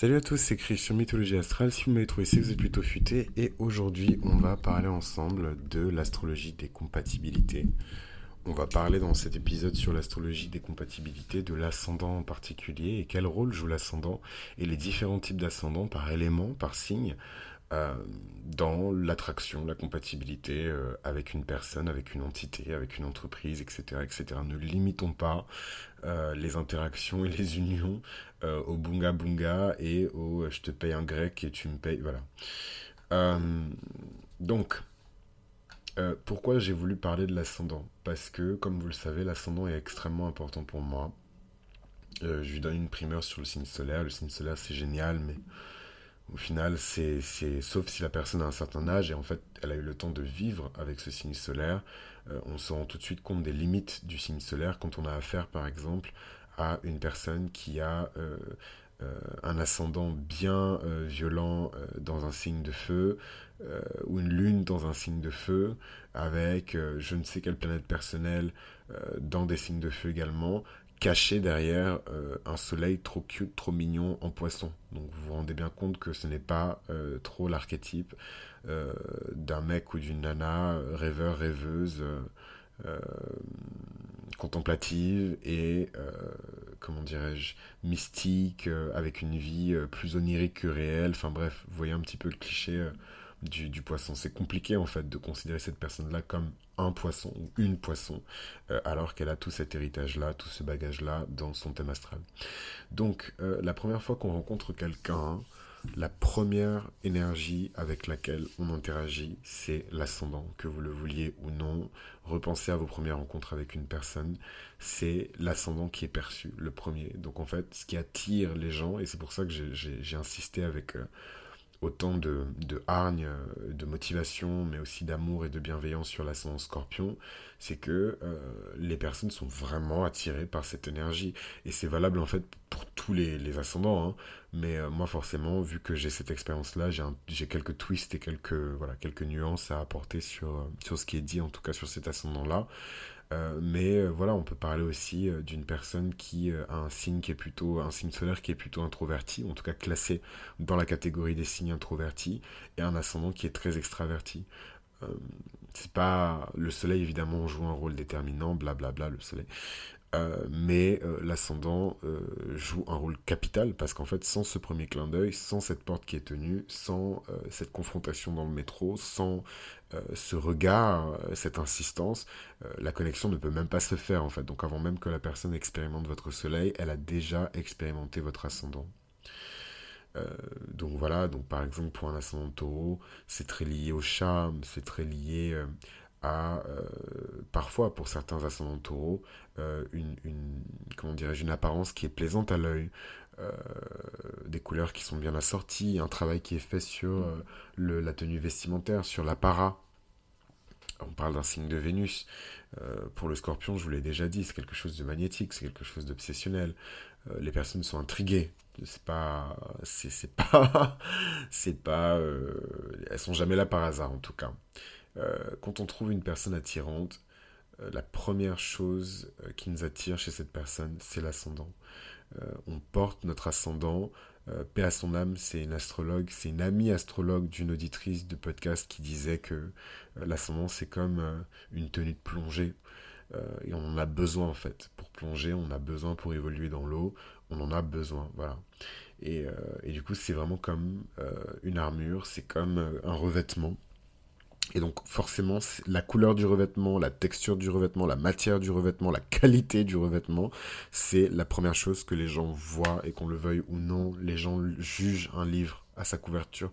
Salut à tous, c'est Chris sur Mythologie Astrale. Si vous m'avez trouvé, c'est vous êtes plutôt futé. Et aujourd'hui, on va parler ensemble de l'astrologie des compatibilités. On va parler dans cet épisode sur l'astrologie des compatibilités, de l'ascendant en particulier, et quel rôle joue l'ascendant, et les différents types d'ascendants par élément, par signe, euh, dans l'attraction, la compatibilité euh, avec une personne, avec une entité, avec une entreprise, etc. etc. Ne limitons pas euh, les interactions et les unions au bunga bunga et au je te paye un grec et tu me payes. Voilà. donc, pourquoi j'ai voulu parler de l'ascendant? Parce que, comme vous le savez, l'ascendant est extrêmement important pour moi. je lui donne une primeur sur le signe solaire. Le signe solaire, c'est génial, mais au final, c'est, sauf si la personne a un certain âge et en fait elle a eu le temps de vivre avec ce signe solaire, euh, on se rend tout de suite compte des limites du signe solaire quand on a affaire par exemple à une personne qui a euh, euh, un ascendant bien violent dans un signe de feu ou une lune dans un signe de feu avec je ne sais quelle planète personnelle dans des signes de feu également caché derrière euh, un soleil trop cute, trop mignon en poisson. Donc vous vous rendez bien compte que ce n'est pas euh, trop l'archétype euh, d'un mec ou d'une nana rêveur, rêveuse, contemplative et, comment dirais-je, mystique, avec une vie plus onirique que réelle. Enfin bref, vous voyez un petit peu le cliché du, poisson. C'est compliqué en fait de considérer cette personne-là comme un poisson ou une poisson, euh, alors qu'elle a tout cet héritage-là, tout ce bagage-là dans son thème astral. Donc, euh, la première fois qu'on rencontre quelqu'un, la première énergie avec laquelle on interagit, c'est l'ascendant, que vous le vouliez ou non. Repensez à vos premières rencontres avec une personne, c'est l'ascendant qui est perçu, le premier. Donc en fait, ce qui attire les gens, et c'est pour ça que j'ai insisté avec euh, autant de, de hargne, euh, de motivation, mais aussi d'amour et de bienveillance sur l'ascendant scorpion, c'est que euh, les personnes sont vraiment attirées par cette énergie. Et c'est valable en fait pour tous les, ascendants. Hein. Mais euh, moi forcément, vu que j'ai cette expérience-là, j'ai quelques twists et quelques, voilà, nuances à apporter sur, sur ce qui est dit, en tout cas sur cet ascendant-là. Euh, mais euh, voilà, on peut parler aussi euh, d'une personne qui a un signe qui est plutôt un signe solaire qui est plutôt introverti, en tout cas classé dans la catégorie des signes introvertis, et un ascendant qui est très extraverti. c'est pas le soleil évidemment joue un rôle déterminant, blablabla le soleil. Euh, mais euh, l'ascendant euh, joue un rôle capital parce qu'en fait, sans ce premier clin d'œil, sans cette porte qui est tenue, sans cette confrontation dans le métro, sans ce regard, cette insistance, la connexion ne peut même pas se faire en fait. Donc avant même que la personne expérimente votre soleil, elle a déjà expérimenté votre ascendant. donc voilà, donc par exemple pour un ascendant taureau, c'est très lié au charme, c'est très lié à euh, parfois pour certains ascendants taureaux euh, une, comment dirais-je une apparence qui est plaisante à l'œil euh, des couleurs qui sont bien assorties un travail qui est fait sur la tenue vestimentaire sur l'apparat on parle d'un signe de Vénus. Pour le scorpion je vous l'ai déjà dit c'est quelque chose de magnétique c'est quelque chose d'obsessionnel. Les personnes sont intriguées. C'est pas c'est pas c'est pas elles sont jamais là par hasard en tout cas quand on trouve une personne attirante, euh, la première chose euh, qui nous attire chez cette personne, c'est l'ascendant. on porte notre ascendant. paix à son âme, c'est une astrologue, c'est une amie astrologue d'une auditrice de podcast qui disait que l'ascendant, c'est comme une tenue de plongée. et on en a besoin en fait. Pour plonger, on a besoin pour évoluer dans l'eau, on en a besoin. Voilà. Et du coup, c'est vraiment comme une armure, c'est comme un revêtement et donc forcément, la couleur du revêtement, la texture du revêtement, la matière du revêtement, la qualité du revêtement, c'est la première chose que les gens voient et qu'on le veuille ou non, les gens jugent un livre sa couverture.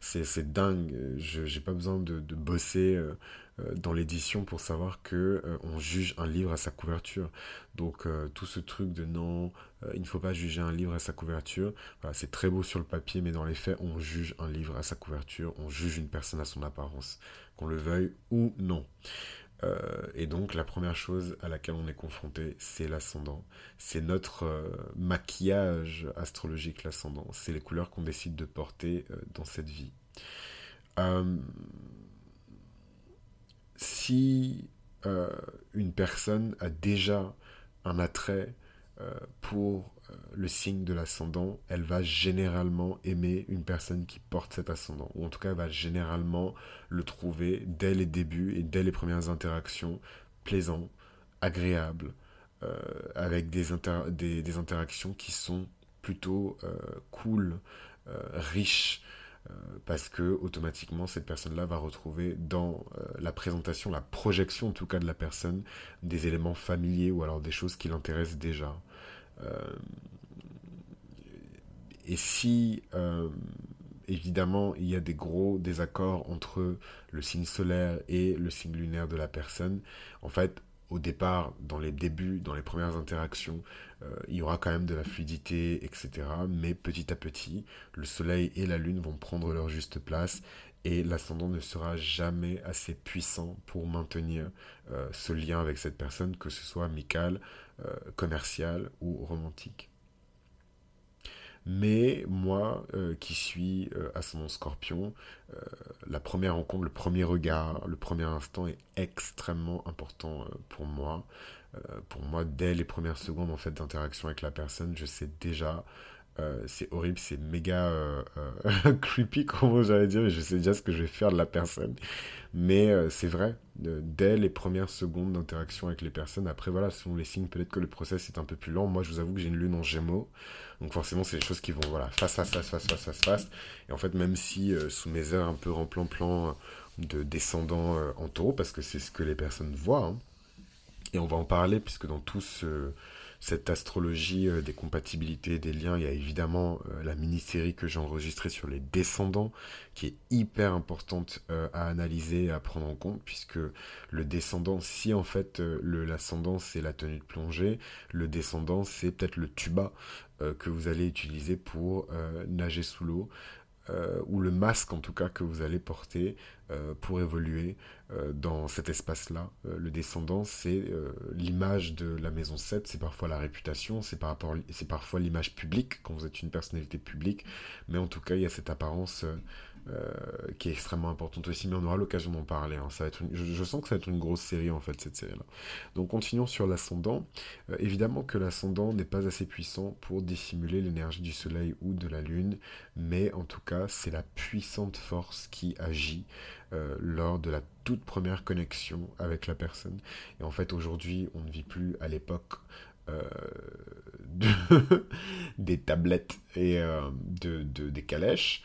C'est dingue, je n'ai pas besoin de, bosser euh, euh, dans l'édition pour savoir que euh, on juge un livre à sa couverture. Donc tout ce truc de non, il ne faut pas juger un livre à sa couverture, c'est très beau sur le papier, mais dans les faits, on juge un livre à sa couverture, on juge une personne à son apparence, qu'on le veuille ou non. Et donc la première chose à laquelle on est confronté, c'est l'ascendant. C'est notre maquillage astrologique, l'ascendant. C'est les couleurs qu'on décide de porter dans cette vie si euh, une personne a déjà un attrait pour le signe de l'ascendant, elle va généralement aimer une personne qui porte cet ascendant, ou en tout cas elle va généralement le trouver dès les débuts et dès les premières interactions plaisant, agréable, avec des, des, interactions qui sont plutôt cool, riches, euh, parce que automatiquement cette personne-là va retrouver dans euh, la présentation, la projection en tout cas de la personne, des éléments familiers ou alors des choses qui l'intéressent déjà. Euh, et si évidemment il y a des gros désaccords entre le signe solaire et le signe lunaire de la personne, en fait au départ, dans les débuts, dans les premières interactions, euh, il y aura quand même de la fluidité, etc. Mais petit à petit, le Soleil et la Lune vont prendre leur juste place et l'ascendant ne sera jamais assez puissant pour maintenir euh, ce lien avec cette personne, que ce soit amical, euh, commercial ou romantique. Mais moi, euh, qui suis son scorpion, la première rencontre, le premier regard, le premier instant est extrêmement important pour moi. pour moi, dès les premières secondes en fait d'interaction avec la personne, je sais déjà c'est horrible, c'est méga creepy, comment j'allais dire, je sais déjà ce que je vais faire de la personne. Mais c'est vrai, dès les premières secondes d'interaction avec les personnes, après voilà, selon les signes, peut-être que le process est un peu plus lent. Moi, je vous avoue que j'ai une lune en gémeaux. Donc forcément, c'est des choses qui vont, voilà, face, face, face, face, face, face, face. Et en fait, même si euh, sous mes heures un peu en plan-plan euh, de descendant euh, en taureau, parce que c'est ce que les personnes voient, hein, et on va en parler, puisque dans tout ce cette astrologie euh, des compatibilités, des liens. Il y a évidemment euh, la mini-série que j'ai enregistrée sur les descendants, qui est hyper importante euh, à analyser et à prendre en compte, puisque le descendant, si en fait l'ascendant c'est la tenue de plongée, le descendant c'est peut-être le tuba que vous allez utiliser pour nager sous l'eau. Ou le masque en tout cas que vous allez porter pour évoluer euh, dans cet espace-là. Euh, le descendant, c'est euh, l'image de la maison 7, c'est parfois la réputation, c'est par c'est parfois l'image publique quand vous êtes une personnalité publique, mais en tout cas, il y a cette apparence qui est extrêmement importante aussi, mais on aura l'occasion d'en parler. Hein. Ça va être je, sens que ça va être une grosse série en fait, cette série-là. Donc continuons sur l'ascendant. évidemment que l'ascendant n'est pas assez puissant pour dissimuler l'énergie du soleil ou de la lune, mais en tout cas, c'est la puissante force qui agit euh, lors de la toute première connexion avec la personne. Et en fait, aujourd'hui, on ne vit plus à l'époque euh, des tablettes et euh, de, des calèches.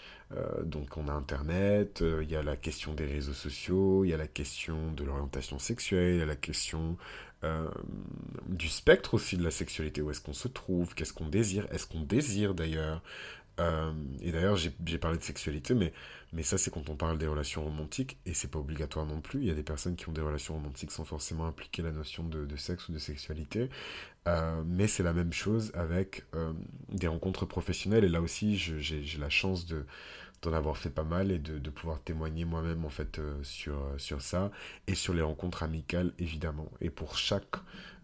Donc on a Internet, il y a la question des réseaux sociaux, il y a la question de l'orientation sexuelle, il y a la question du spectre aussi de la sexualité, où est-ce qu'on se trouve, qu'est-ce qu'on désire, est-ce qu'on désire d'ailleurs? et d'ailleurs j'ai parlé de sexualité, mais mais ça, c'est quand on parle des relations romantiques, et c'est pas obligatoire non plus. Il y a des personnes qui ont des relations romantiques sans forcément impliquer la notion de, sexe ou de sexualité. Euh, mais c'est la même chose avec euh, des rencontres professionnelles. Et là aussi, j'ai la chance de d'en avoir fait pas mal et de, pouvoir témoigner moi-même en fait euh, sur, sur ça et sur les rencontres amicales évidemment et pour chaque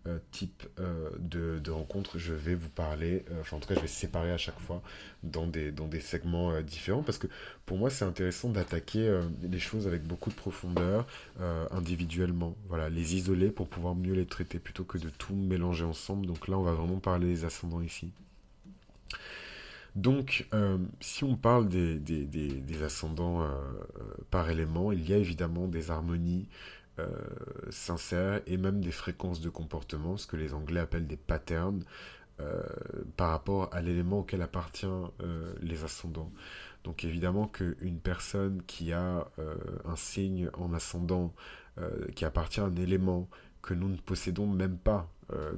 euh, type euh, de, de, rencontre, je vais vous parler, euh, enfin en tout cas je vais séparer à chaque fois dans des, dans des segments différents parce que pour moi c'est intéressant d'attaquer les choses avec beaucoup de profondeur individuellement, voilà, les isoler pour pouvoir mieux les traiter plutôt que de tout mélanger ensemble. Donc là on va vraiment parler des ascendants ici. Donc, si on parle des, des, des, ascendants par élément, il y a évidemment des harmonies euh, sincères et même des fréquences de comportement, ce que les Anglais appellent des patterns, euh, par rapport à l'élément auquel appartient euh, les ascendants. Donc évidemment qu'une personne qui a un signe en ascendant qui appartient à un élément que nous ne possédons même pas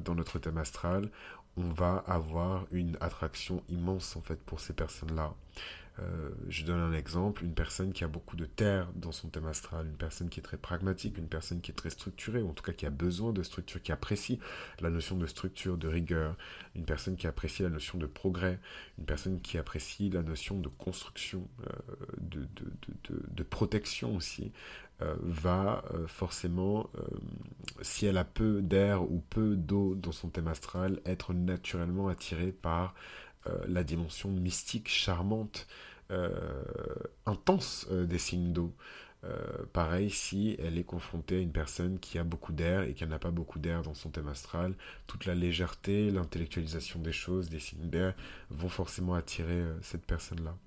dans notre thème astral, on va avoir une attraction immense en fait pour ces personnes-là. Euh, je donne un exemple, une personne qui a beaucoup de terre dans son thème astral, une personne qui est très pragmatique, une personne qui est très structurée, ou en tout cas qui a besoin de structure, qui apprécie la notion de structure, de rigueur, une personne qui apprécie la notion de progrès, une personne qui apprécie la notion de construction, euh, de, protection aussi, euh, va forcément, si elle a peu d'air ou peu d'eau dans son thème astral, être naturellement attirée par la dimension mystique, charmante, euh, intense euh, des signes d'eau. pareil, si elle est confrontée à une personne qui a beaucoup d'air et qui n'a pas beaucoup d'air dans son thème astral, toute la légèreté, l'intellectualisation des choses, des signes d'air, vont forcément attirer cette personne-là.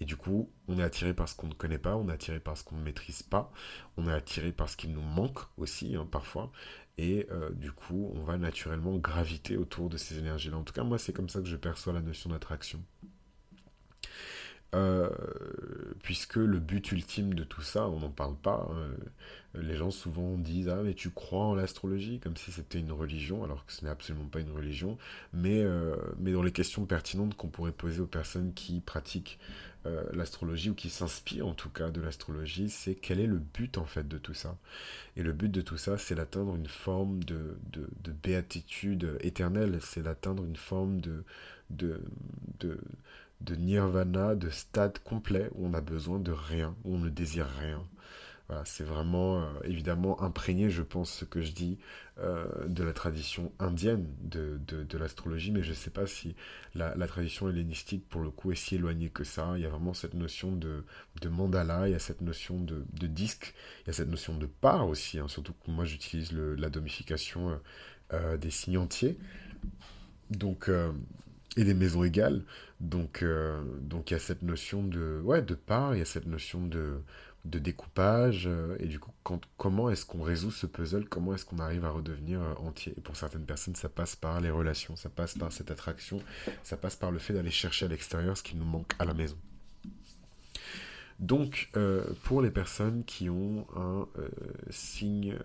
Et du coup, on est attiré par ce qu'on ne connaît pas, on est attiré par ce qu'on ne maîtrise pas, on est attiré par ce qui nous manque aussi, hein, parfois. Et euh, du coup, on va naturellement graviter autour de ces énergies-là. En tout cas, moi, c'est comme ça que je perçois la notion d'attraction. Euh, puisque le but ultime de tout ça, on n'en parle pas. Hein. Les gens souvent disent Ah, mais tu crois en l'astrologie comme si c'était une religion, alors que ce n'est absolument pas une religion. Mais, euh, dans les questions pertinentes qu'on pourrait poser aux personnes qui pratiquent euh, l'astrologie, ou qui s'inspirent en tout cas de l'astrologie, c'est quel est le but en fait de tout ça. Et le but de tout ça, c'est d'atteindre une forme de, de, de béatitude éternelle, c'est d'atteindre une forme de de nirvana, de stade complet où on a besoin de rien, où on ne désire rien. Voilà, c'est vraiment euh, évidemment imprégné, je pense, ce que je dis euh, de la tradition indienne de, de, l'astrologie, mais je ne sais pas si la, tradition hellénistique, pour le coup, est si éloignée que ça. Il y a vraiment cette notion de, de mandala, il y a cette notion de, de, disque, il y a cette notion de part aussi, hein, surtout que moi j'utilise la domification euh, des signes entiers. Donc, et des maisons égales. Donc, euh, donc il y a cette notion de, ouais, de part, il y a cette notion de, de découpage. Euh, et du coup, comment est-ce qu'on résout ce puzzle? Comment est-ce qu'on arrive à redevenir euh, entier? Et pour certaines personnes, ça passe par les relations, ça passe par cette attraction, ça passe par le fait d'aller chercher à l'extérieur ce qui nous manque à la maison. Donc, pour les personnes qui ont un signe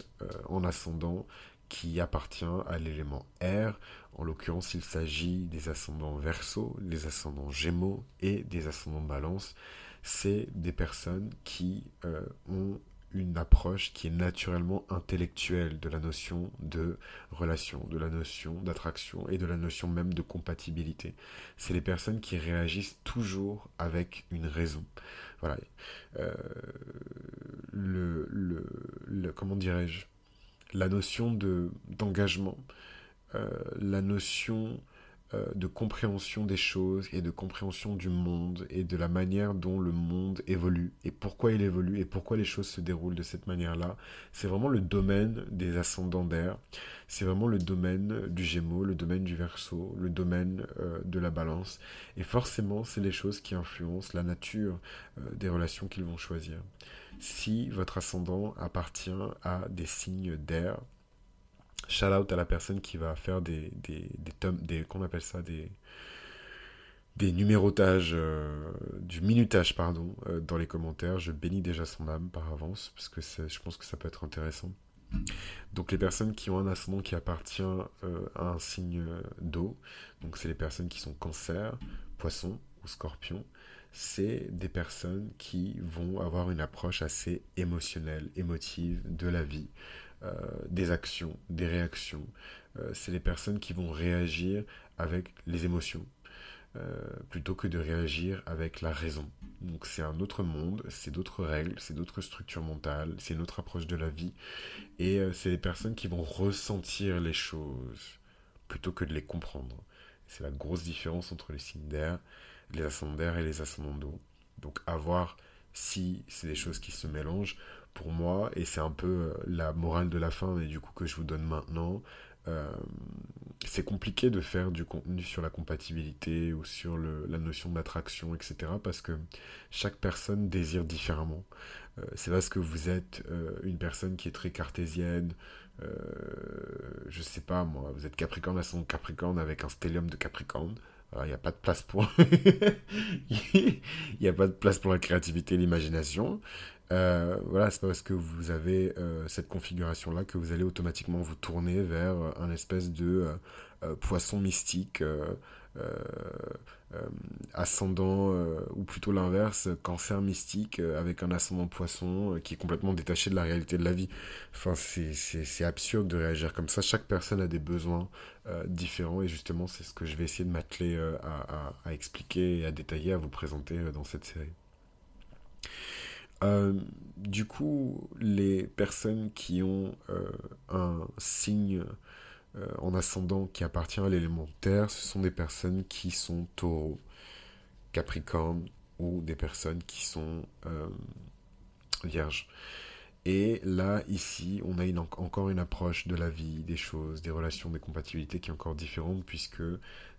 en ascendant qui appartient à l'élément R. En l'occurrence, il s'agit des ascendants verso, des ascendants gémeaux et des ascendants balance. C'est des personnes qui euh, ont une approche qui est naturellement intellectuelle de la notion de relation, de la notion d'attraction et de la notion même de compatibilité. C'est les personnes qui réagissent toujours avec une raison. Voilà. Euh, le, le, comment dirais-je? La notion de d'engagement, euh, la notion euh, de compréhension des choses et de compréhension du monde et de la manière dont le monde évolue et pourquoi il évolue et pourquoi les choses se déroulent de cette manière-là. C'est vraiment le domaine des ascendants d'air, c'est vraiment le domaine du Gémeaux, le domaine du Verseau, le domaine euh, de la Balance. Et forcément, c'est les choses qui influencent la nature des relations qu'ils vont choisir si votre ascendant appartient à des signes d'air. Shout out à la personne qui va faire des, des, des qu'on appelle ça, des, des numérotages, euh, du minutage, pardon, euh, dans les commentaires. Je bénis déjà son âme par avance, parce que je pense que ça peut être intéressant. Donc les personnes qui ont un ascendant qui appartient euh, à un signe d'eau, donc c'est les personnes qui sont cancer, poisson ou scorpion, c'est des personnes qui vont avoir une approche assez émotionnelle, émotive de la vie, euh, des actions, des réactions. Euh, c'est les personnes qui vont réagir avec les émotions. Euh, plutôt que de réagir avec la raison. Donc c'est un autre monde, c'est d'autres règles, c'est d'autres structures mentales, c'est une autre approche de la vie. Et c'est les personnes qui vont ressentir les choses plutôt que de les comprendre. C'est la grosse différence entre les signes d'air les ascendants d'air et les ascendants. Donc à voir si c'est des choses qui se mélangent. Pour moi, et c'est un peu euh, la morale de la fin, et du coup que je vous donne maintenant, euh, c'est compliqué de faire du contenu sur la compatibilité ou sur la notion d'attraction, etc. Parce que chaque personne désire différemment. Euh, c'est parce que vous êtes une personne qui est très cartésienne, je sais pas moi, vous êtes Capricorne à son Capricorne avec un stellium de Capricorne. Il n'y a pas de place pour. La créativité et l'imagination. Euh, voilà, c'est parce que vous avez euh, cette configuration-là que vous allez automatiquement vous tourner vers un espèce de euh, poisson mystique ascendant, euh, ou plutôt l'inverse, cancer mystique euh, avec un ascendant poisson qui est complètement détaché de la réalité de la vie. Enfin, c'est absurde de réagir comme ça. Chaque personne a des besoins différents et justement, c'est ce que je vais essayer de m'atteler à, à, expliquer et à détailler, à vous présenter dans cette série. du coup, les personnes qui ont un signe euh, en ascendant qui appartient à l'élément terre, ce sont des personnes qui sont taureaux, capricorne ou des personnes qui sont euh, Vierge. Et là, ici, on a une, encore une approche de la vie, des choses, des relations, des compatibilités qui est encore différente puisque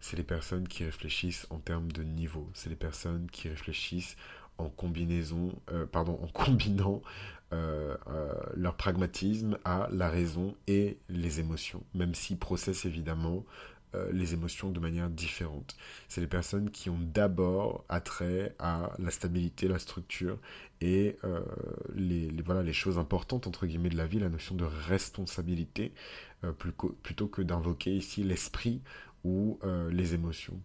c'est les personnes qui réfléchissent en termes de niveau. C'est les personnes qui réfléchissent en combinaison, euh, pardon, en combinant euh, euh, leur pragmatisme à la raison et les émotions, même s'ils processent évidemment les émotions de manière différente. C'est les personnes qui ont d'abord attrait à la stabilité, la structure et les, voilà, les choses importantes entre guillemets de la vie, la notion de responsabilité, plutôt que d'invoquer ici l'esprit ou les émotions.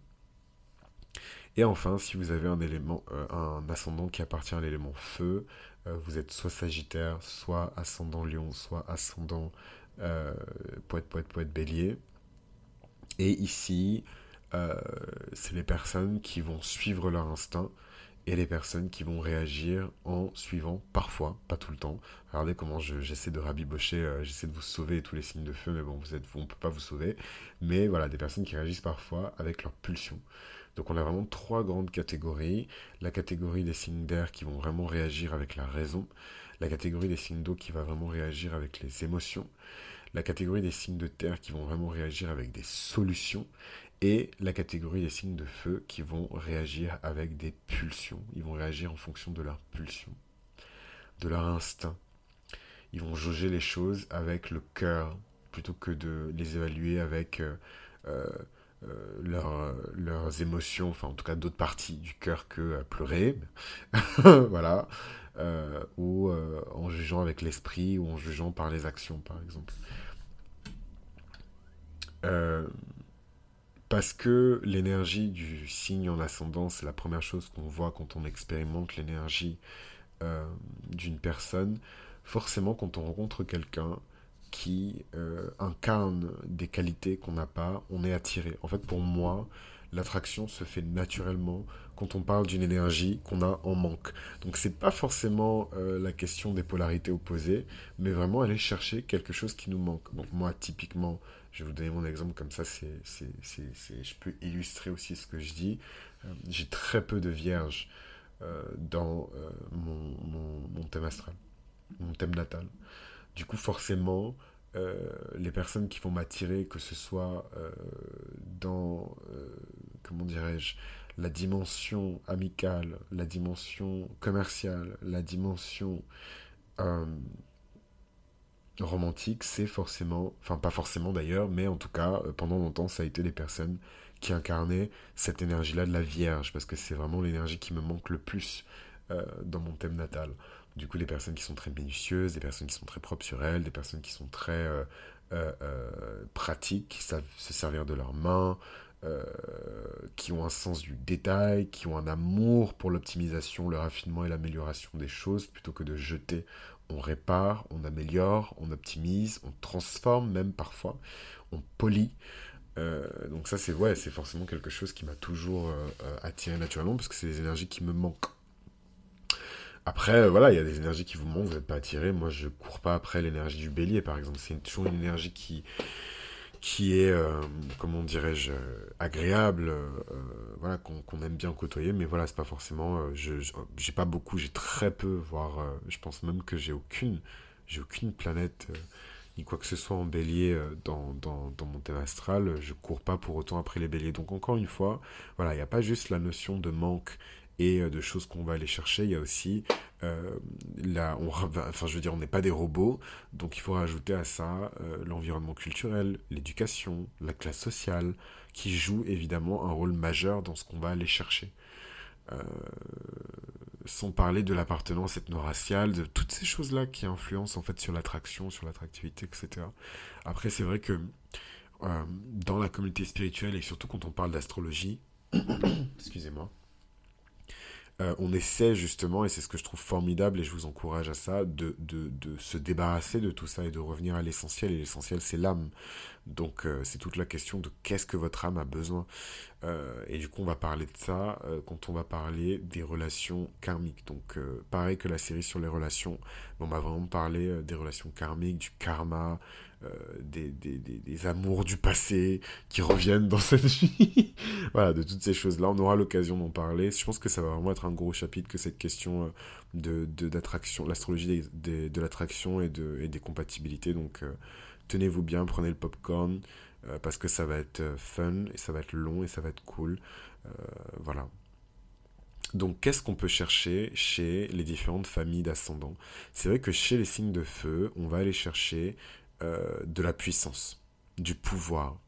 Et enfin, si vous avez un élément, euh, un ascendant qui appartient à l'élément feu, euh, vous êtes soit Sagittaire, soit ascendant Lion, soit ascendant euh, poète, poète, poète, Bélier. Et ici, c'est les personnes qui vont suivre leur instinct et les personnes qui vont réagir en suivant parfois, pas tout le temps. Regardez comment j'essaie de rabibocher, j'essaie de vous sauver tous les signes de feu, mais bon, vous êtes, on ne peut pas vous sauver. Mais voilà, des personnes qui réagissent parfois avec leur pulsion. Donc on a vraiment trois grandes catégories. La catégorie des signes d'air qui vont vraiment réagir avec la raison. La catégorie des signes d'eau qui va vraiment réagir avec les émotions. La catégorie des signes de terre qui vont vraiment réagir avec des solutions. Et la catégorie des signes de feu qui vont réagir avec des pulsions. Ils vont réagir en fonction de leur pulsion, de leur instinct. Ils vont jauger les choses avec le cœur plutôt que de les évaluer avec euh, euh, euh, leurs émotions, enfin en tout cas d'autres parties du cœur que à pleurer, voilà, euh, ou euh, en jugeant avec l'esprit ou en jugeant par les actions par exemple. parce que l'énergie du signe en ascendant, c'est la première chose qu'on voit quand on expérimente l'énergie d'une personne. Forcément, quand on rencontre quelqu'un, qui euh, incarne des qualités qu'on n'a pas, on est attiré. En fait, pour moi, l'attraction se fait naturellement quand on parle d'une énergie qu'on a en manque. Donc c'est pas forcément euh, la question des polarités opposées, mais vraiment aller chercher quelque chose qui nous manque. Donc moi, typiquement, je vais vous donner mon exemple comme ça, c'est, c'est, c'est, je peux illustrer aussi ce que je dis. Euh, j'ai très peu de vierges dans mon, thème astral, mon thème natal. Du coup, forcément, euh, les personnes qui vont m'attirer, que ce soit euh, dans, euh, comment dirais-je, la dimension amicale, la dimension commerciale, la dimension romantique, c'est forcément, enfin pas forcément d'ailleurs, mais en tout cas, pendant longtemps, ça a été les personnes qui incarnaient cette énergie-là de la Vierge, parce que c'est vraiment l'énergie qui me manque le plus dans mon thème natal. Du coup, des personnes qui sont très minutieuses, des personnes qui sont très propres sur elles, des personnes qui sont très euh, euh, euh, pratiques, qui savent se servir de leurs mains, qui ont un sens du détail, qui ont un amour pour l'optimisation, le raffinement et l'amélioration des choses, plutôt que de jeter, on répare, on améliore, on optimise, on transforme même parfois, on polie. donc ça c'est ouais, c'est forcément quelque chose qui m'a toujours attiré naturellement parce que c'est des énergies qui me manquent après, euh, voilà, il y a des énergies qui vous manquent, vous n'êtes pas attiré. Moi, je cours pas après l'énergie du bélier, par exemple. C'est toujours une énergie qui, qui est, euh, comment dirais-je, euh, agréable, voilà, qu'on aime bien côtoyer. Mais voilà, c'est pas forcément. je j'ai pas beaucoup, j'ai très peu, voire, je pense même que j'ai aucune, aucune planète ni quoi que ce soit en bélier dans, dans, dans, mon thème astral, je cours pas pour autant après les béliers. Donc encore une fois, voilà, il n'y a pas juste la notion de manque et euh, de choses qu'on va aller chercher. Il y a aussi, euh, là, enfin, je veux dire, on n'est pas des robots, donc il faut rajouter à ça euh, l'environnement culturel, l'éducation, la classe sociale, qui joue évidemment un rôle majeur dans ce qu'on va aller chercher. sans parler de l'appartenance ethno-raciale, de toutes ces choses-là qui influencent en fait sur l'attraction, sur l'attractivité, etc. Après, c'est vrai que dans la communauté spirituelle et surtout quand on parle d'astrologie, excusez-moi, euh, on essaie justement, et c'est ce que je trouve formidable, et je vous encourage à ça, de, se débarrasser de tout ça et de revenir à l'essentiel. Et l'essentiel, c'est l'âme. Donc euh, c'est toute la question de qu'est-ce que votre âme a besoin. Euh, et du coup, on va parler de ça quand on va parler des relations karmiques. Donc pareil que la série sur les relations, on va vraiment parler des relations karmiques, du karma, des, des, des, amours du passé qui reviennent dans cette vie. voilà, de toutes ces choses-là. On aura l'occasion d'en parler. Je pense que ça va vraiment être un gros chapitre que cette question de d'attraction, l'astrologie de l'attraction et, de, et des compatibilités. Donc, tenez-vous bien, prenez le popcorn parce que ça va être fun et ça va être long et ça va être cool. voilà. Donc, qu'est-ce qu'on peut chercher chez les différentes familles d'ascendants? C'est vrai que chez les signes de feu, on va aller chercher euh, de la puissance, du pouvoir,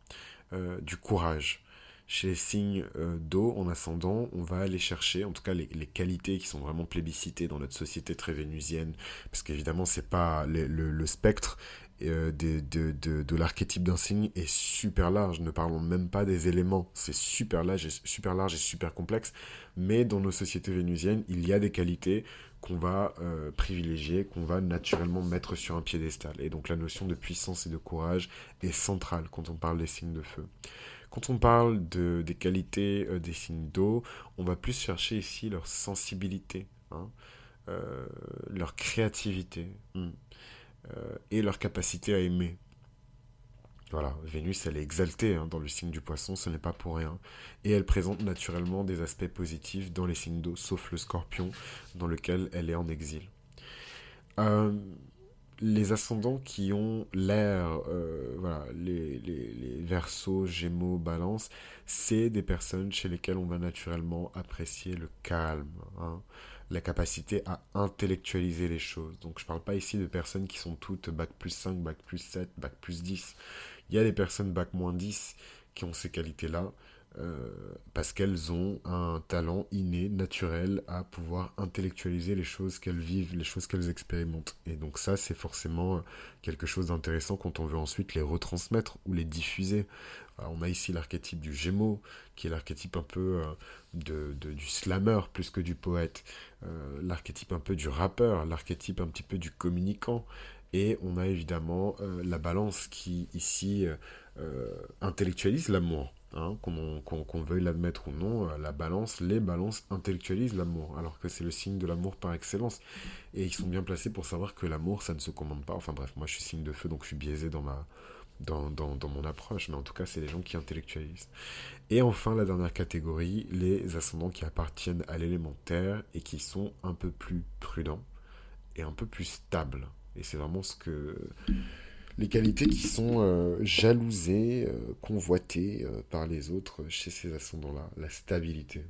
euh, du courage. Chez les signes euh, d'eau en ascendant, on va aller chercher, en tout cas, les, qualités qui sont vraiment plébiscitées dans notre société très vénusienne, parce qu'évidemment, c'est pas le, spectre de, de, l'archétype d'un signe est super large. Ne parlons même pas des éléments. C'est super large, et, super large et super complexe. Mais dans nos sociétés vénusiennes, il y a des qualités qu'on va euh, privilégier, qu'on va naturellement mettre sur un piédestal. Et donc la notion de puissance et de courage est centrale quand on parle des signes de feu. Quand on parle de, des qualités euh, des signes d'eau, on va plus chercher ici leur sensibilité, hein, euh, leur créativité hmm, et leur capacité à aimer. Voilà, Vénus, elle est exaltée hein, dans le signe du poisson, ce n'est pas pour rien. Et elle présente naturellement des aspects positifs dans les signes d'eau, sauf le scorpion, dans lequel elle est en exil. Euh, les ascendants qui ont l'air, euh, voilà, les, versos, gémeaux, balance, c'est des personnes chez lesquelles on va naturellement apprécier le calme, hein, la capacité à intellectualiser les choses. Donc je ne parle pas ici de personnes qui sont toutes bac plus 5, bac plus 7, bac plus 10. Il y a des personnes bac moins 10 qui ont ces qualités-là. Euh, parce qu'elles ont un talent inné, naturel, à pouvoir intellectualiser les choses qu'elles vivent, les choses qu'elles expérimentent. Et donc ça, c'est forcément quelque chose d'intéressant quand on veut ensuite les retransmettre ou les diffuser. on a ici l'archétype du Gémeaux, qui est l'archétype un peu euh, du slammer plus que du poète, euh, l'archétype un peu du rappeur, l'archétype un petit peu du communicant. Et on a évidemment euh, la balance qui ici euh, euh, intellectualise l'amour. Hein, qu'on veuille l'admettre ou non, la balance, les balances intellectualisent l'amour, alors que c'est le signe de l'amour par excellence. Et ils sont bien placés pour savoir que l'amour, ça ne se commande pas. Enfin bref, moi je suis signe de feu, donc je suis biaisé dans, ma, dans, dans, dans mon approche, mais en tout cas, c'est les gens qui intellectualisent. Et enfin, la dernière catégorie, les ascendants qui appartiennent à l'élémentaire et qui sont un peu plus prudents et un peu plus stables. Et c'est vraiment ce que les qualités qui sont euh, jalousées, euh, convoitées euh, par les autres chez ces ascendants-là, la stabilité.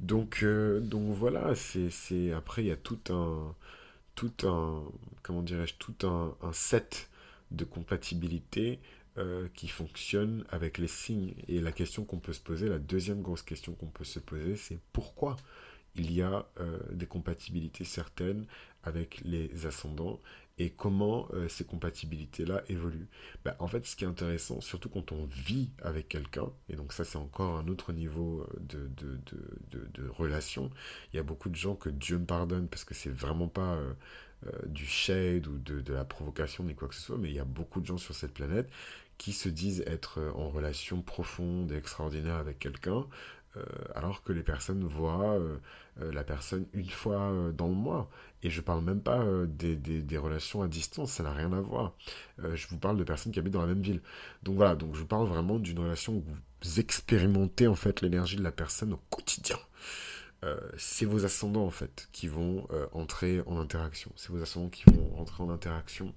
Donc, donc voilà, c'est après il y a tout un tout un comment dirais-je tout un, un, set de compatibilité qui fonctionne avec les signes. Et la question qu'on peut se poser, la deuxième grosse question qu'on peut se poser, c'est pourquoi il y a euh, des compatibilités certaines avec les ascendants et comment euh, ces compatibilités-là évoluent. Ben, en fait, ce qui est intéressant, surtout quand on vit avec quelqu'un, et donc ça c'est encore un autre niveau euh, de, de, relation, il y a beaucoup de gens que Dieu me pardonne parce que c'est vraiment pas du shade ou de, la provocation ni quoi que ce soit, mais il y a beaucoup de gens sur cette planète qui se disent être en relation profonde et extraordinaire avec quelqu'un, alors que les personnes voient euh, euh, la personne une fois dans le mois. Et je parle même pas des, relations à distance, ça n'a rien à voir. je vous parle de personnes qui habitent dans la même ville. Donc voilà, donc je parle vraiment d'une relation où vous expérimentez en fait l'énergie de la personne au quotidien. c'est vos ascendants en fait qui vont entrer en interaction. C'est vos ascendants qui vont entrer en interaction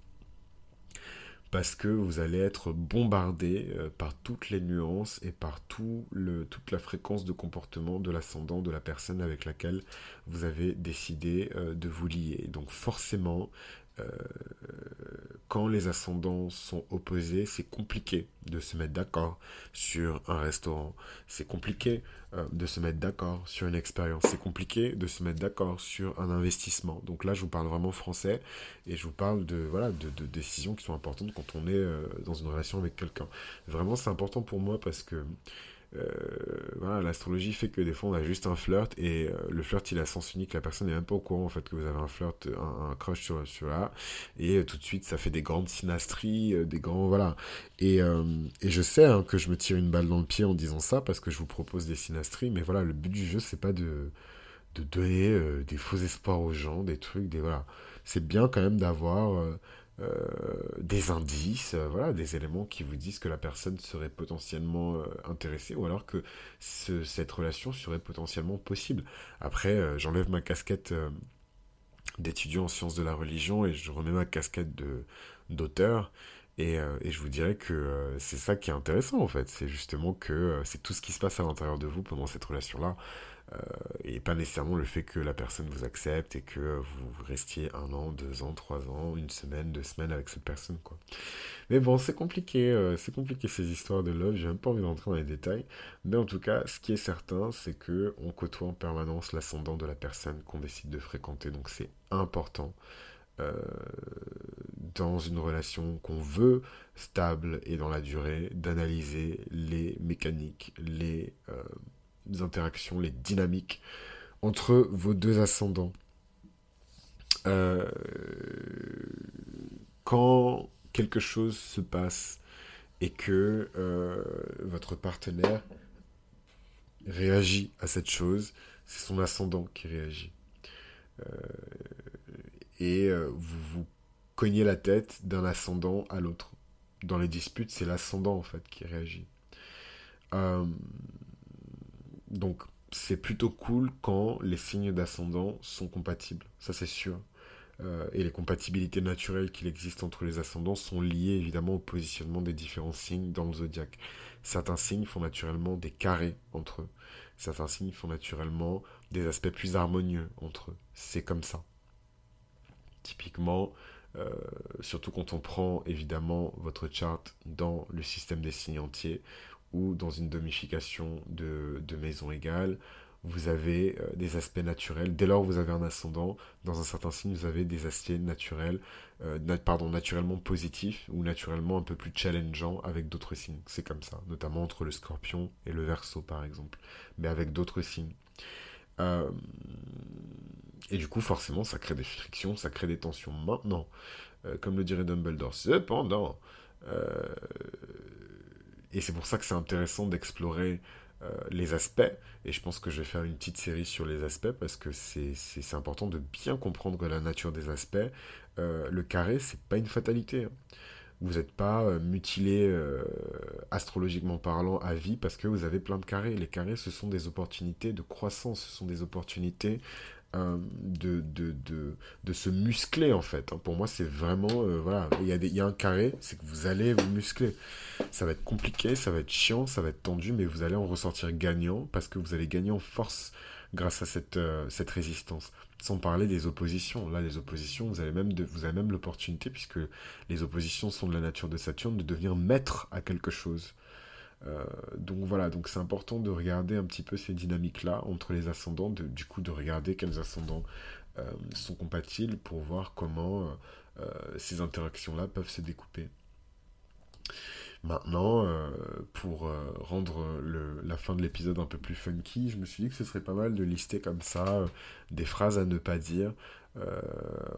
parce que vous allez être bombardé euh, par toutes les nuances et par tout le, toute la fréquence de comportement de l'ascendant de la personne avec laquelle vous avez décidé euh, de vous lier. Donc forcément, quand les ascendants sont opposés, c'est compliqué de se mettre d'accord sur un restaurant. C'est compliqué euh, de se mettre d'accord sur une expérience. C'est compliqué de se mettre d'accord sur un investissement. Donc là, je vous parle vraiment français et je vous parle de, voilà, de, décisions qui sont importantes quand on est euh, dans une relation avec quelqu'un. Vraiment, c'est important pour moi parce que euh, voilà, l'astrologie fait que des fois on a juste un flirt et euh, le flirt il a sens unique, la personne n'est même pas au courant en fait que vous avez un flirt, un, crush sur, sur là et euh, tout de suite ça fait des grandes synastries, des grands voilà. Et, et je sais hein, que je me tire une balle dans le pied en disant ça parce que je vous propose des synastries, mais voilà, le but du jeu c'est pas de, de donner des faux espoirs aux gens, des trucs, des voilà. C'est bien quand même d'avoir des indices, voilà, des éléments qui vous disent que la personne serait potentiellement intéressée ou alors que cette relation serait potentiellement possible. Après, j'enlève ma casquette d'étudiant en sciences de la religion et je remets ma casquette de d'auteur et, et, je vous dirais que c'est ça qui est intéressant en fait, c'est justement que c'est tout ce qui se passe à l'intérieur de vous pendant cette relation-là. Euh, et pas nécessairement le fait que la personne vous accepte et que vous restiez un an, deux ans, trois ans, une semaine, deux semaines avec cette personne, quoi. Mais bon, c'est compliqué, euh, c'est compliqué ces histoires de love, j'ai même pas envie d'entrer dans les détails, mais en tout cas, ce qui est certain, c'est que on côtoie en permanence l'ascendant de la personne qu'on décide de fréquenter, donc c'est important. Euh, dans une relation qu'on veut stable et dans la durée, d'analyser les mécaniques, les interactions, les dynamiques entre vos deux ascendants. Euh, quand quelque chose se passe et que euh, votre partenaire réagit à cette chose, c'est son ascendant qui réagit. Euh, et vous vous cognez la tête d'un ascendant à l'autre. Dans les disputes, c'est l'ascendant en fait qui réagit. Donc, c'est plutôt cool quand les signes d'ascendant sont compatibles, ça c'est sûr. Euh, et les compatibilités naturelles qu'il existe entre les ascendants sont liées évidemment au positionnement des différents signes dans le zodiaque. Certains signes font naturellement des carrés entre eux. Certains signes font naturellement des aspects plus harmonieux entre eux. C'est comme ça. Typiquement, euh, surtout quand on prend évidemment votre charte dans le système des signes entiers, ou dans une domification de, de maison égale, vous avez euh, des aspects naturels. Dès lors vous avez un ascendant, dans un certain signe, vous avez des aspects naturels, euh, pardon, naturellement positifs ou naturellement un peu plus challengeants avec d'autres signes. C'est comme ça, notamment entre le scorpion et le verso par exemple, mais avec d'autres signes. Euh, et du coup, forcément, ça crée des frictions, ça crée des tensions. Maintenant, comme le dirait Dumbledore, cependant, et c'est pour ça que c'est intéressant d'explorer euh, les aspects. Et je pense que je vais faire une petite série sur les aspects parce que c'est important de bien comprendre la nature des aspects. Euh, le carré, c'est pas une fatalité. Hein. Vous n'êtes pas euh, mutilé astrologiquement parlant à vie parce que vous avez plein de carrés. Les carrés, ce sont des opportunités de croissance, ce sont des opportunités de, de, de, de, se muscler en fait. Hein. Pour moi, c'est vraiment, euh, voilà, il y, a y a un carré, c'est que vous allez vous muscler. Ça va être compliqué, ça va être chiant, ça va être tendu, mais vous allez en ressortir gagnant parce que vous allez gagner en force grâce à cette, euh, cette résistance. Sans parler des oppositions. Là, les oppositions, vous avez même, vous avez même l'opportunité, puisque les oppositions sont de la nature de Saturne, de devenir maître à quelque chose. Euh, donc voilà, donc c'est important de regarder un petit peu ces dynamiques-là entre les ascendants, du coup de regarder quels ascendants euh, sont compatibles pour voir comment euh, ces interactions-là peuvent se découper. Maintenant, pour rendre la fin de l'épisode un peu plus funky, je me suis dit que ce serait pas mal de lister comme ça des phrases à ne pas dire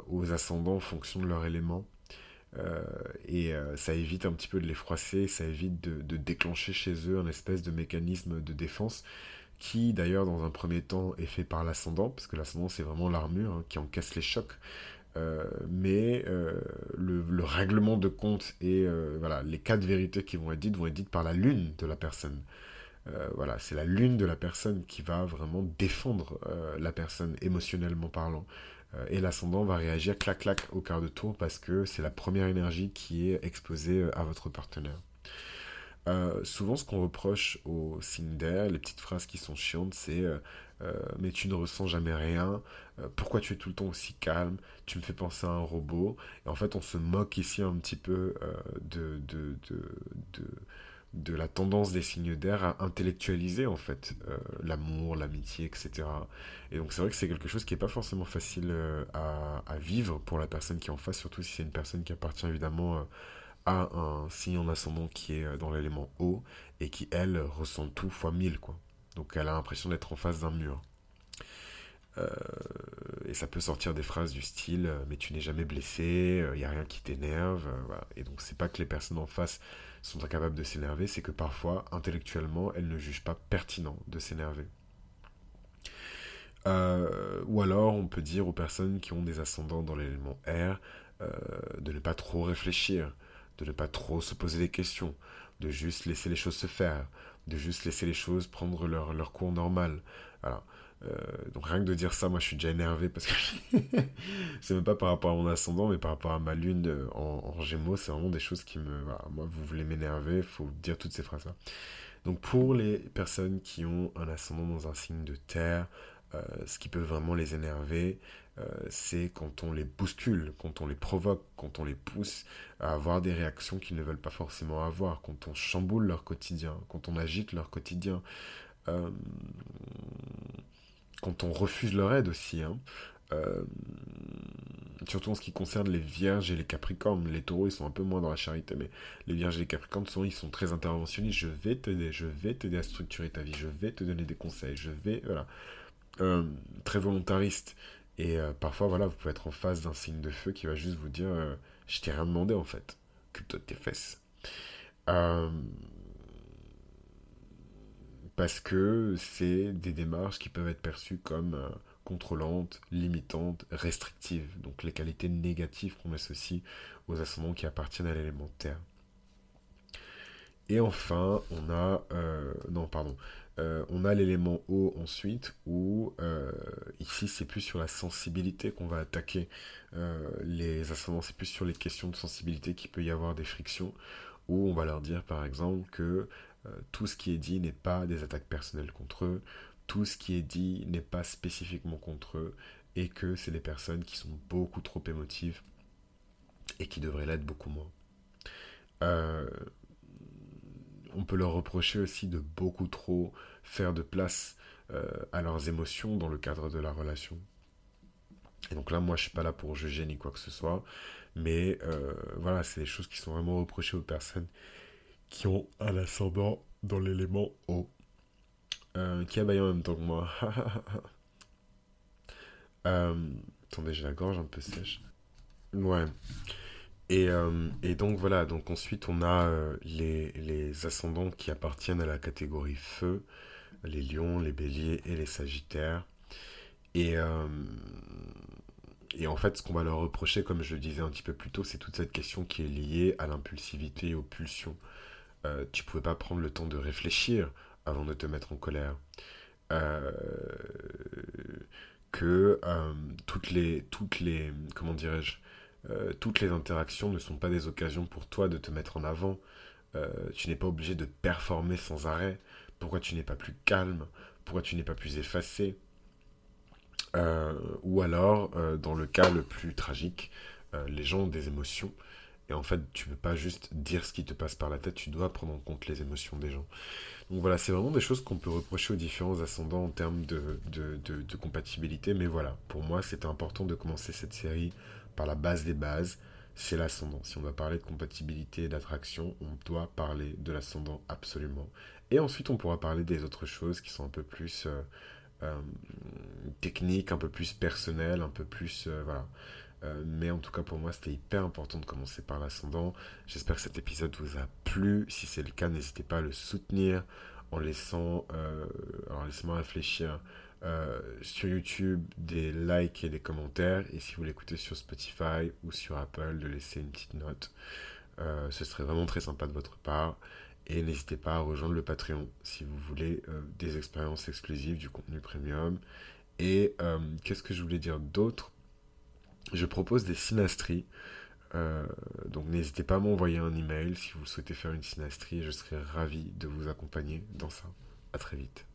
aux ascendants en fonction de leur élément. Euh, et euh, ça évite un petit peu de les froisser, ça évite de, déclencher chez eux un espèce de mécanisme de défense qui d'ailleurs dans un premier temps est fait par l'ascendant, parce que l'ascendant c'est vraiment l'armure hein, qui encaisse les chocs. Euh, mais le, règlement de compte et voilà, les cas de vérité qui vont être dites vont être dites par la lune de la personne. voilà, c'est la lune de la personne qui va vraiment défendre la personne émotionnellement parlant. Euh, et l'ascendant va réagir clac-clac au quart de tour parce que c'est la première énergie qui est exposée euh, à votre partenaire. Euh, souvent, ce qu'on reproche aux d'air, les petites phrases qui sont chiantes, c'est mais tu ne ressens jamais rien, pourquoi tu es tout le temps aussi calme, tu me fais penser à un robot. Et en fait, on se moque ici un petit peu de, de, de de la tendance des signes d'air à intellectualiser en fait euh, l'amour, l'amitié, etc. Et donc c'est vrai que c'est quelque chose qui n'est pas forcément facile euh, à, vivre pour la personne qui est en face, surtout si c'est une personne qui appartient évidemment euh, à un signe en ascendant qui est dans l'élément haut et qui elle ressent tout fois mille quoi. Donc elle a l'impression d'être en face d'un mur. Et ça peut sortir des phrases du style mais tu n'es jamais blessé, il n'y a rien qui t'énerve. Et donc c'est pas que les personnes en face sont incapables de s'énerver, c'est que parfois, intellectuellement, elles ne jugent pas pertinent de s'énerver. Euh, ou alors, on peut dire aux personnes qui ont des ascendants dans l'élément R, de ne pas trop réfléchir, de ne pas trop se poser des questions, de juste laisser les choses se faire, de juste laisser les choses prendre leur, leur cours normal. Alors, euh, donc rien que de dire ça, moi je suis déjà énervé parce que c'est même pas par rapport à mon ascendant, mais par rapport à ma lune euh, en, gémeaux, c'est vraiment des choses qui me... moi, vous voulez m'énerver, faut dire toutes ces phrases-là. Donc pour les personnes qui ont un ascendant dans un signe de terre, euh, ce qui peut vraiment les énerver, c'est quand on les bouscule, quand on les provoque, quand on les pousse à avoir des réactions qu'ils ne veulent pas forcément avoir, quand on chamboule leur quotidien, quand on agite leur quotidien quand on refuse leur aide aussi. Hein. Euh, surtout en ce qui concerne les vierges et les capricornes. Les taureaux, ils sont un peu moins dans la charité, mais les vierges et les capricornes, sont, ils sont très interventionnistes. Je vais t'aider, je vais t'aider à structurer ta vie, je vais te donner des conseils, je vais. Voilà. Euh, très volontariste. Et euh, parfois, voilà, vous pouvez être en face d'un signe de feu qui va juste vous dire Je t'ai rien demandé en fait. Occupe-toi de tes fesses parce que c'est des démarches qui peuvent être perçues comme euh, contrôlantes, limitantes, restrictives, donc les qualités négatives qu'on associe aux ascendants qui appartiennent à l'élément terre. Et enfin, on a, euh, non, pardon, euh, on a l'élément eau ensuite, où ici c'est plus sur la sensibilité qu'on va attaquer les ascendants, c'est plus sur les questions de sensibilité qu'il peut y avoir des frictions, où on va leur dire par exemple que tout ce qui est dit n'est pas des attaques personnelles contre eux, tout ce qui est dit n'est pas spécifiquement contre eux, et que c'est des personnes qui sont beaucoup trop émotives et qui devraient l'être beaucoup moins. Euh, on peut leur reprocher aussi de beaucoup trop faire de place euh, à leurs émotions dans le cadre de la relation. Et donc là, moi, je suis pas là pour juger ni quoi que ce soit, mais voilà, c'est des choses qui sont vraiment reprochées aux personnes qui ont un ascendant dans l'élément eau. Euh, qui a baillé en même temps que moi. euh, attendez, j'ai la gorge un peu sèche. Ouais. Et, euh, et, donc voilà, donc ensuite on a euh, les, les, ascendants qui appartiennent à la catégorie feu, les lions, les béliers et les sagittaires. Et, et en fait, ce qu'on va leur reprocher, comme je le disais un petit peu plus tôt, c'est toute cette question qui est liée à l'impulsivité et aux pulsions. Euh, tu pouvais pas prendre le temps de réfléchir avant de te mettre en colère. Euh, que euh, toutes les toutes les comment dirais-je toutes les interactions ne sont pas des occasions pour toi de te mettre en avant. tu n'es pas obligé de performer sans arrêt. Pourquoi tu n'es pas plus calme? Pourquoi tu n'es pas plus effacé? Ou alors, dans le cas le plus tragique, les gens ont des émotions et en fait, tu ne peux pas juste dire ce qui te passe par la tête, tu dois prendre en compte les émotions des gens. Donc voilà, c'est vraiment des choses qu'on peut reprocher aux différents ascendants en termes de, compatibilité. Mais voilà, pour moi, c'était important de commencer cette série par la base des bases, c'est l'ascendant. Si on doit parler de compatibilité et d'attraction, on doit parler de l'ascendant absolument. Et ensuite, on pourra parler des autres choses qui sont un peu plus euh, euh, techniques, un peu plus personnelles, un peu plus... Euh, voilà euh, mais en tout cas, pour moi, c'était hyper important de commencer par l'ascendant. J'espère que cet épisode vous a plu. Si c'est le cas, n'hésitez pas à le soutenir en laissant, euh, alors laissez-moi réfléchir, euh, sur YouTube des likes et des commentaires. Et si vous l'écoutez sur Spotify ou sur Apple, de laisser une petite note. ce serait vraiment très sympa de votre part. Et n'hésitez pas à rejoindre le Patreon si vous voulez des expériences exclusives, du contenu premium. Et qu'est-ce que je voulais dire d'autre je propose des synastries. Euh, donc n'hésitez pas à m'envoyer un email si vous souhaitez faire une synastrie. Je serai ravi de vous accompagner dans ça. À très vite.